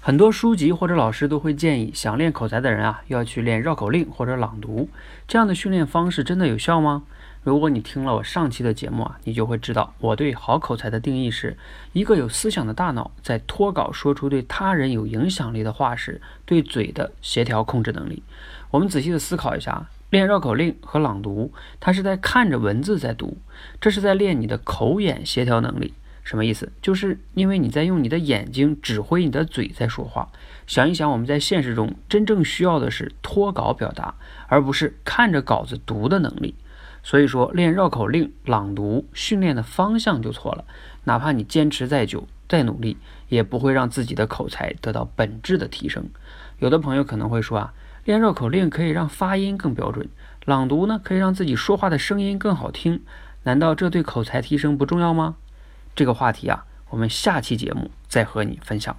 很多书籍或者老师都会建议，想练口才的人啊，要去练绕口令或者朗读。这样的训练方式真的有效吗？如果你听了我上期的节目啊，你就会知道我对好口才的定义是一个有思想的大脑在脱稿说出对他人有影响力的话时，对嘴的协调控制能力。我们仔细的思考一下，练绕口令和朗读，它是在看着文字在读，这是在练你的口眼协调能力。什么意思？就是因为你在用你的眼睛指挥你的嘴在说话。想一想，我们在现实中真正需要的是脱稿表达，而不是看着稿子读的能力。所以说，练绕口令、朗读训练的方向就错了。哪怕你坚持再久、再努力，也不会让自己的口才得到本质的提升。有的朋友可能会说啊，练绕口令可以让发音更标准，朗读呢可以让自己说话的声音更好听。难道这对口才提升不重要吗？这个话题啊，我们下期节目再和你分享。